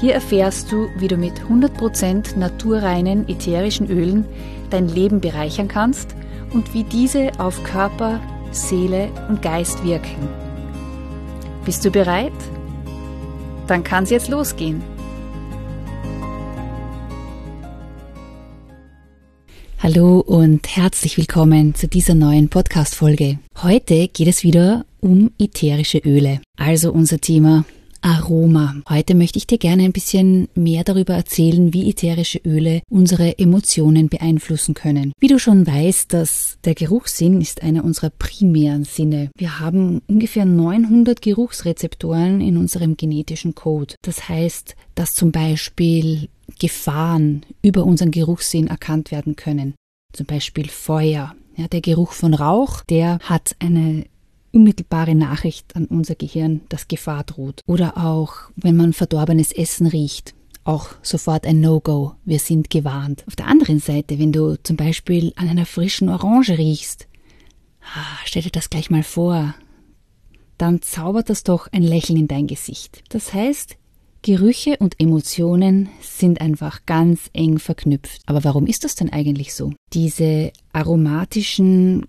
Hier erfährst du, wie du mit 100% naturreinen ätherischen Ölen dein Leben bereichern kannst und wie diese auf Körper, Seele und Geist wirken. Bist du bereit? Dann kann es jetzt losgehen. Hallo und herzlich willkommen zu dieser neuen Podcast-Folge. Heute geht es wieder um ätherische Öle, also unser Thema Aroma. Heute möchte ich dir gerne ein bisschen mehr darüber erzählen, wie ätherische Öle unsere Emotionen beeinflussen können. Wie du schon weißt, dass der Geruchssinn ist einer unserer primären Sinne. Wir haben ungefähr 900 Geruchsrezeptoren in unserem genetischen Code. Das heißt, dass zum Beispiel Gefahren über unseren Geruchssinn erkannt werden können. Zum Beispiel Feuer. Ja, der Geruch von Rauch, der hat eine unmittelbare Nachricht an unser Gehirn, dass Gefahr droht. Oder auch, wenn man verdorbenes Essen riecht, auch sofort ein No-Go. Wir sind gewarnt. Auf der anderen Seite, wenn du zum Beispiel an einer frischen Orange riechst, ah, stell dir das gleich mal vor, dann zaubert das doch ein Lächeln in dein Gesicht. Das heißt, Gerüche und Emotionen sind einfach ganz eng verknüpft. Aber warum ist das denn eigentlich so? Diese aromatischen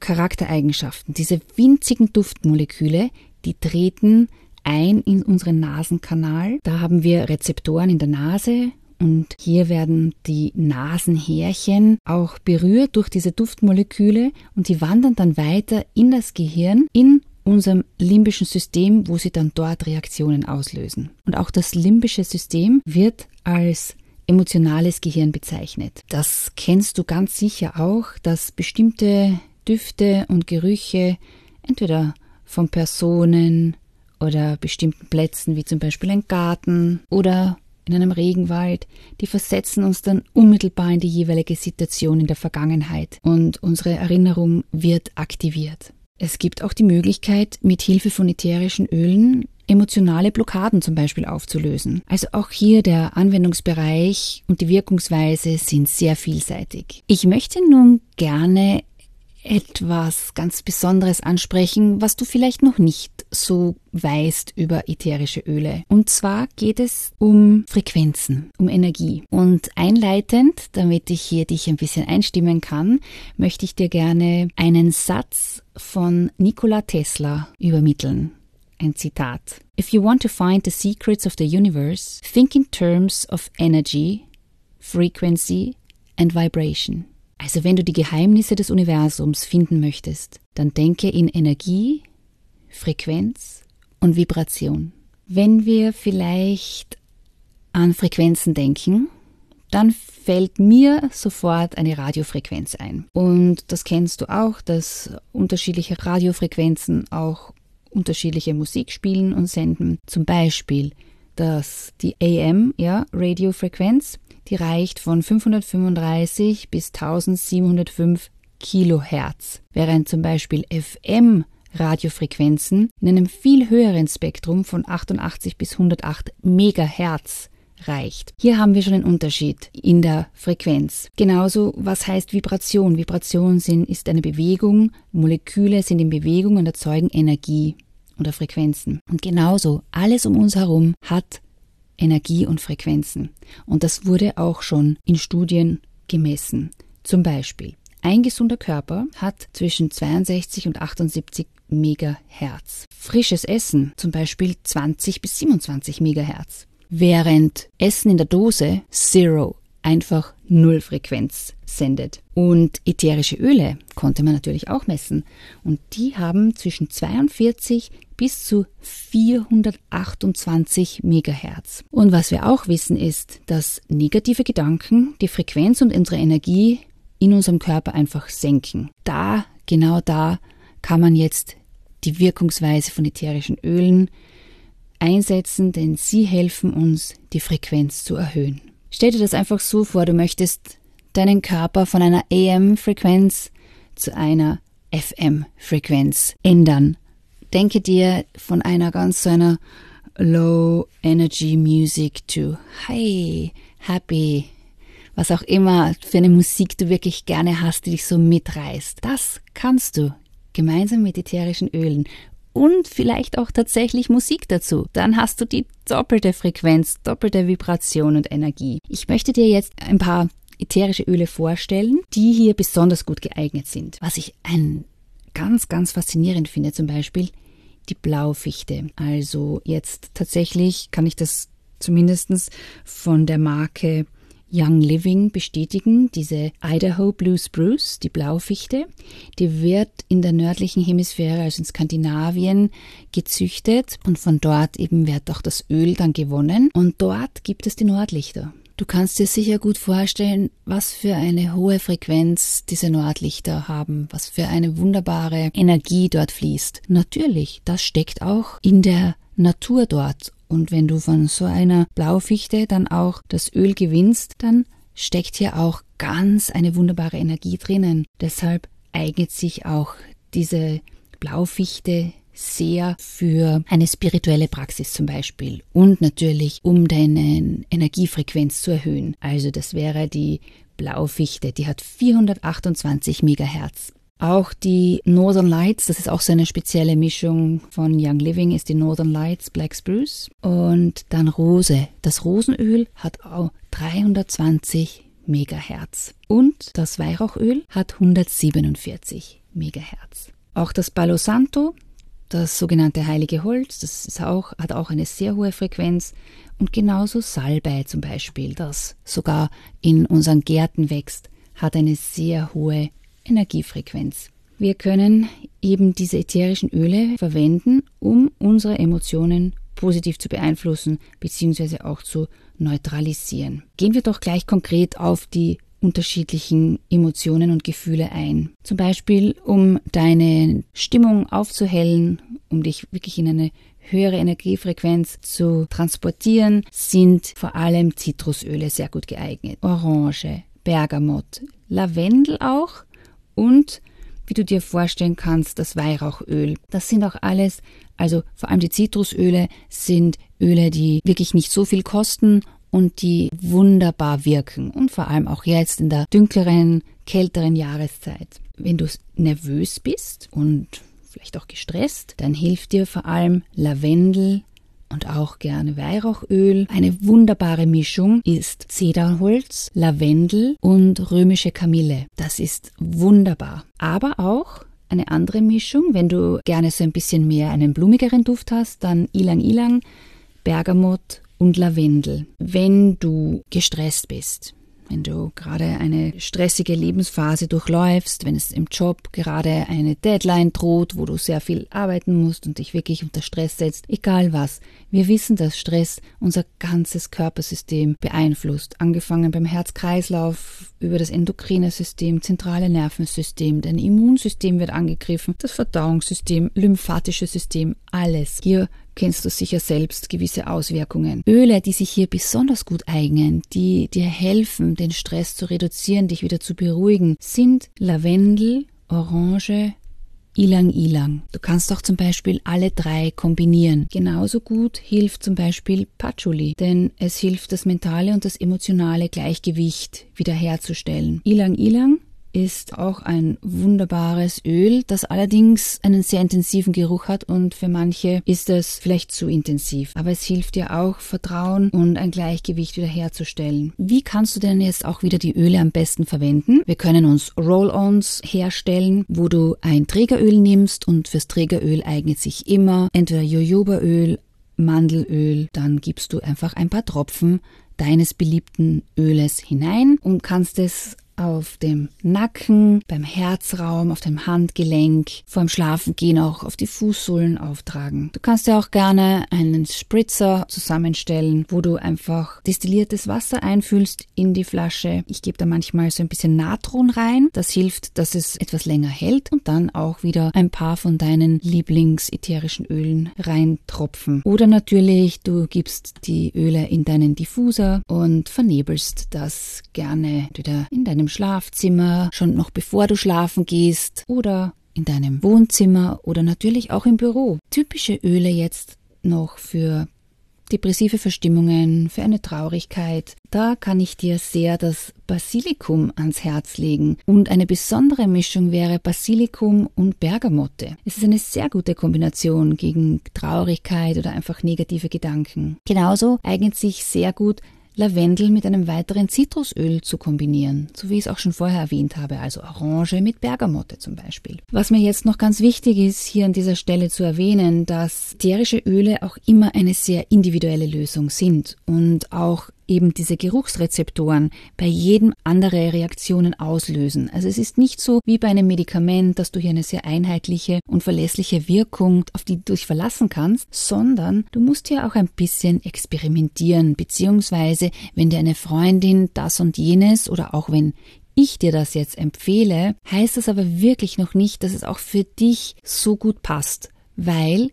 Charaktereigenschaften, diese winzigen Duftmoleküle, die treten ein in unseren Nasenkanal. Da haben wir Rezeptoren in der Nase und hier werden die Nasenhärchen auch berührt durch diese Duftmoleküle und die wandern dann weiter in das Gehirn, in unserem limbischen System, wo sie dann dort Reaktionen auslösen. Und auch das limbische System wird als emotionales Gehirn bezeichnet. Das kennst du ganz sicher auch, dass bestimmte Düfte und Gerüche entweder von Personen oder bestimmten Plätzen wie zum Beispiel ein Garten oder in einem Regenwald, die versetzen uns dann unmittelbar in die jeweilige Situation in der Vergangenheit und unsere Erinnerung wird aktiviert. Es gibt auch die Möglichkeit, mit Hilfe von ätherischen Ölen emotionale Blockaden zum Beispiel aufzulösen. Also auch hier der Anwendungsbereich und die Wirkungsweise sind sehr vielseitig. Ich möchte nun gerne etwas ganz Besonderes ansprechen, was du vielleicht noch nicht so weißt über ätherische Öle. Und zwar geht es um Frequenzen, um Energie. Und einleitend, damit ich hier dich ein bisschen einstimmen kann, möchte ich dir gerne einen Satz von Nikola Tesla übermitteln. Ein Zitat. If you want to find the secrets of the universe, think in terms of energy, frequency and vibration. Also wenn du die Geheimnisse des Universums finden möchtest, dann denke in Energie, Frequenz und Vibration. Wenn wir vielleicht an Frequenzen denken, dann fällt mir sofort eine Radiofrequenz ein. Und das kennst du auch, dass unterschiedliche Radiofrequenzen auch unterschiedliche Musik spielen und senden. Zum Beispiel, dass die AM, ja, Radiofrequenz, die reicht von 535 bis 1705 Kilohertz, während zum Beispiel FM Radiofrequenzen in einem viel höheren Spektrum von 88 bis 108 Megahertz reicht. Hier haben wir schon einen Unterschied in der Frequenz. Genauso, was heißt Vibration? Vibration sind, ist eine Bewegung, Moleküle sind in Bewegung und erzeugen Energie oder Frequenzen. Und genauso, alles um uns herum hat Energie und Frequenzen. Und das wurde auch schon in Studien gemessen. Zum Beispiel, ein gesunder Körper hat zwischen 62 und 78 Megahertz. Frisches Essen zum Beispiel 20 bis 27 Megahertz. Während Essen in der Dose Zero einfach Null Frequenz sendet. Und ätherische Öle konnte man natürlich auch messen. Und die haben zwischen 42 bis zu 428 Megahertz. Und was wir auch wissen ist, dass negative Gedanken die Frequenz und unsere Energie in unserem Körper einfach senken. Da, genau da, kann man jetzt die Wirkungsweise von ätherischen Ölen einsetzen, denn sie helfen uns, die Frequenz zu erhöhen. Stell dir das einfach so vor, du möchtest deinen Körper von einer AM-Frequenz zu einer FM-Frequenz ändern. Denke dir von einer ganz so einer Low Energy Music to High, Happy, was auch immer für eine Musik du wirklich gerne hast, die dich so mitreißt. Das kannst du gemeinsam mit ätherischen Ölen und vielleicht auch tatsächlich Musik dazu. Dann hast du die doppelte Frequenz, doppelte Vibration und Energie. Ich möchte dir jetzt ein paar ätherische Öle vorstellen, die hier besonders gut geeignet sind. Was ich ein ganz, ganz faszinierend finde, zum Beispiel die Blaufichte. Also jetzt tatsächlich kann ich das zumindest von der Marke Young Living bestätigen. Diese Idaho Blue Spruce, die Blaufichte, die wird in der nördlichen Hemisphäre, also in Skandinavien, gezüchtet und von dort eben wird auch das Öl dann gewonnen und dort gibt es die Nordlichter. Du kannst dir sicher gut vorstellen, was für eine hohe Frequenz diese Nordlichter haben, was für eine wunderbare Energie dort fließt. Natürlich, das steckt auch in der Natur dort. Und wenn du von so einer Blaufichte dann auch das Öl gewinnst, dann steckt hier auch ganz eine wunderbare Energie drinnen. Deshalb eignet sich auch diese Blaufichte sehr für eine spirituelle Praxis zum Beispiel und natürlich um deine Energiefrequenz zu erhöhen. Also das wäre die Blaufichte, die hat 428 Megahertz. Auch die Northern Lights, das ist auch so eine spezielle Mischung von Young Living, ist die Northern Lights Black Spruce. Und dann Rose. Das Rosenöl hat auch 320 Megahertz. Und das Weihrauchöl hat 147 Megahertz. Auch das Palo Santo das sogenannte heilige Holz, das auch, hat auch eine sehr hohe Frequenz. Und genauso Salbei zum Beispiel, das sogar in unseren Gärten wächst, hat eine sehr hohe Energiefrequenz. Wir können eben diese ätherischen Öle verwenden, um unsere Emotionen positiv zu beeinflussen bzw. auch zu neutralisieren. Gehen wir doch gleich konkret auf die unterschiedlichen Emotionen und Gefühle ein. Zum Beispiel, um deine Stimmung aufzuhellen, um dich wirklich in eine höhere Energiefrequenz zu transportieren, sind vor allem Zitrusöle sehr gut geeignet. Orange, Bergamott, Lavendel auch und wie du dir vorstellen kannst, das Weihrauchöl. Das sind auch alles, also vor allem die Zitrusöle sind Öle, die wirklich nicht so viel kosten und die wunderbar wirken und vor allem auch jetzt in der dunkleren, kälteren Jahreszeit. Wenn du nervös bist und vielleicht auch gestresst, dann hilft dir vor allem Lavendel und auch gerne Weihrauchöl. Eine wunderbare Mischung ist Zederholz, Lavendel und römische Kamille. Das ist wunderbar. Aber auch eine andere Mischung, wenn du gerne so ein bisschen mehr einen blumigeren Duft hast, dann Ilang Ilang, Bergamot und Lavendel. Wenn du gestresst bist, wenn du gerade eine stressige Lebensphase durchläufst, wenn es im Job gerade eine Deadline droht, wo du sehr viel arbeiten musst und dich wirklich unter Stress setzt, egal was. Wir wissen, dass Stress unser ganzes Körpersystem beeinflusst, angefangen beim Herz-Kreislauf, über das endokrine System, zentrale Nervensystem, dein Immunsystem wird angegriffen, das Verdauungssystem, lymphatische System, alles. Hier kennst du sicher selbst gewisse Auswirkungen. Öle, die sich hier besonders gut eignen, die dir helfen, den Stress zu reduzieren, dich wieder zu beruhigen, sind Lavendel, Orange, Ilang Ilang. Du kannst auch zum Beispiel alle drei kombinieren. Genauso gut hilft zum Beispiel Patchouli, denn es hilft das mentale und das emotionale Gleichgewicht wiederherzustellen. Ilang Ilang ist auch ein wunderbares Öl, das allerdings einen sehr intensiven Geruch hat und für manche ist es vielleicht zu intensiv. Aber es hilft dir auch, Vertrauen und ein Gleichgewicht wiederherzustellen. Wie kannst du denn jetzt auch wieder die Öle am besten verwenden? Wir können uns Roll-ons herstellen, wo du ein Trägeröl nimmst und fürs Trägeröl eignet sich immer entweder Jojobaöl, Mandelöl, dann gibst du einfach ein paar Tropfen deines beliebten Öles hinein und kannst es auf dem Nacken, beim Herzraum, auf dem Handgelenk, vorm Schlafengehen auch auf die Fußsohlen auftragen. Du kannst ja auch gerne einen Spritzer zusammenstellen, wo du einfach destilliertes Wasser einfühlst in die Flasche. Ich gebe da manchmal so ein bisschen Natron rein. Das hilft, dass es etwas länger hält und dann auch wieder ein paar von deinen Lieblingsätherischen Ölen reintropfen. Oder natürlich, du gibst die Öle in deinen Diffuser und vernebelst das gerne entweder in deinem Schlafzimmer, schon noch bevor du schlafen gehst oder in deinem Wohnzimmer oder natürlich auch im Büro. Typische Öle jetzt noch für depressive Verstimmungen, für eine Traurigkeit. Da kann ich dir sehr das Basilikum ans Herz legen. Und eine besondere Mischung wäre Basilikum und Bergamotte. Es ist eine sehr gute Kombination gegen Traurigkeit oder einfach negative Gedanken. Genauso eignet sich sehr gut Lavendel mit einem weiteren Zitrusöl zu kombinieren, so wie ich es auch schon vorher erwähnt habe, also Orange mit Bergamotte zum Beispiel. Was mir jetzt noch ganz wichtig ist, hier an dieser Stelle zu erwähnen, dass ätherische Öle auch immer eine sehr individuelle Lösung sind und auch eben diese Geruchsrezeptoren bei jedem andere Reaktionen auslösen. Also es ist nicht so wie bei einem Medikament, dass du hier eine sehr einheitliche und verlässliche Wirkung, auf die du dich verlassen kannst, sondern du musst hier auch ein bisschen experimentieren, beziehungsweise wenn dir eine Freundin das und jenes oder auch wenn ich dir das jetzt empfehle, heißt das aber wirklich noch nicht, dass es auch für dich so gut passt, weil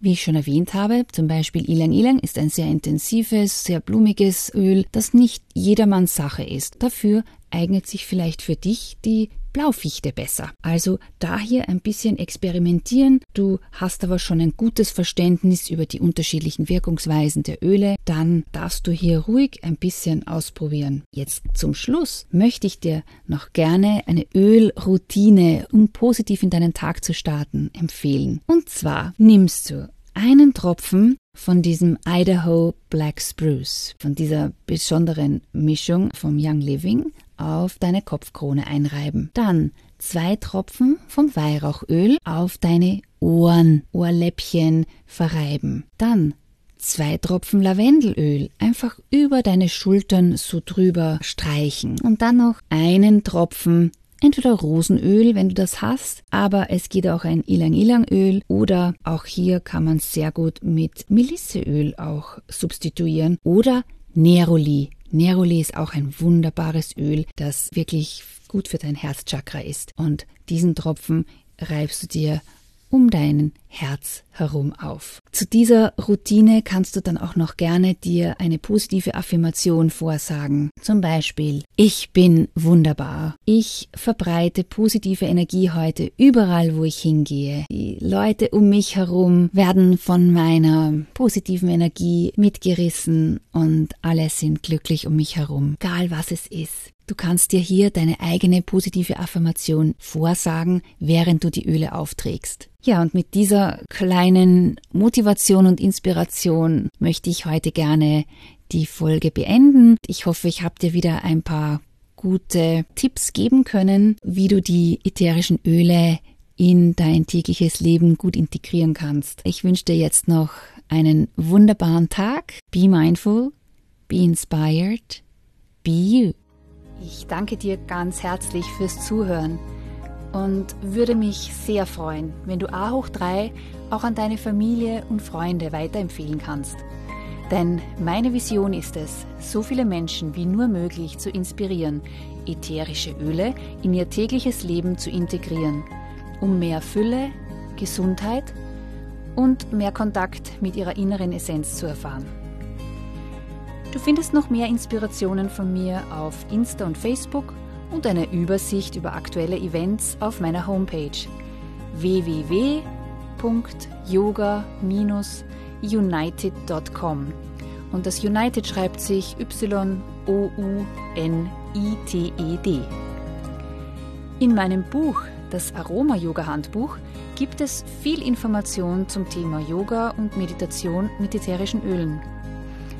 wie ich schon erwähnt habe, zum Beispiel Ilang Ilang ist ein sehr intensives, sehr blumiges Öl, das nicht jedermanns Sache ist. Dafür eignet sich vielleicht für dich die Blaufichte besser. Also da hier ein bisschen experimentieren. Du hast aber schon ein gutes Verständnis über die unterschiedlichen Wirkungsweisen der Öle. Dann darfst du hier ruhig ein bisschen ausprobieren. Jetzt zum Schluss möchte ich dir noch gerne eine Ölroutine, um positiv in deinen Tag zu starten, empfehlen. Und zwar nimmst du einen Tropfen von diesem Idaho Black Spruce, von dieser besonderen Mischung vom Young Living auf deine Kopfkrone einreiben. Dann zwei Tropfen vom Weihrauchöl auf deine Ohren, Ohrläppchen verreiben. Dann zwei Tropfen Lavendelöl einfach über deine Schultern so drüber streichen und dann noch einen Tropfen Entweder Rosenöl, wenn du das hast, aber es geht auch ein Ilang-Ilang-Öl oder auch hier kann man sehr gut mit Melisseöl auch substituieren oder Neroli. Neroli ist auch ein wunderbares Öl, das wirklich gut für dein Herzchakra ist. Und diesen Tropfen reibst du dir um dein Herz herum auf. Zu dieser Routine kannst du dann auch noch gerne dir eine positive Affirmation vorsagen. Zum Beispiel, ich bin wunderbar. Ich verbreite positive Energie heute überall, wo ich hingehe. Die Leute um mich herum werden von meiner positiven Energie mitgerissen und alle sind glücklich um mich herum. Egal was es ist. Du kannst dir hier deine eigene positive Affirmation vorsagen, während du die Öle aufträgst. Ja, und mit dieser kleinen Motivation und Inspiration möchte ich heute gerne die Folge beenden. Ich hoffe, ich habe dir wieder ein paar gute Tipps geben können, wie du die ätherischen Öle in dein tägliches Leben gut integrieren kannst. Ich wünsche dir jetzt noch einen wunderbaren Tag. Be mindful, be inspired, be you. Ich danke dir ganz herzlich fürs Zuhören und würde mich sehr freuen, wenn du A hoch 3 auch an deine Familie und Freunde weiterempfehlen kannst. Denn meine Vision ist es, so viele Menschen wie nur möglich zu inspirieren, ätherische Öle in ihr tägliches Leben zu integrieren, um mehr Fülle, Gesundheit und mehr Kontakt mit ihrer inneren Essenz zu erfahren. Du findest noch mehr Inspirationen von mir auf Insta und Facebook und eine Übersicht über aktuelle Events auf meiner Homepage www.yoga-united.com. Und das United schreibt sich Y-O-U-N-I-T-E-D. In meinem Buch, das Aroma-Yoga-Handbuch, gibt es viel Information zum Thema Yoga und Meditation mit ätherischen Ölen.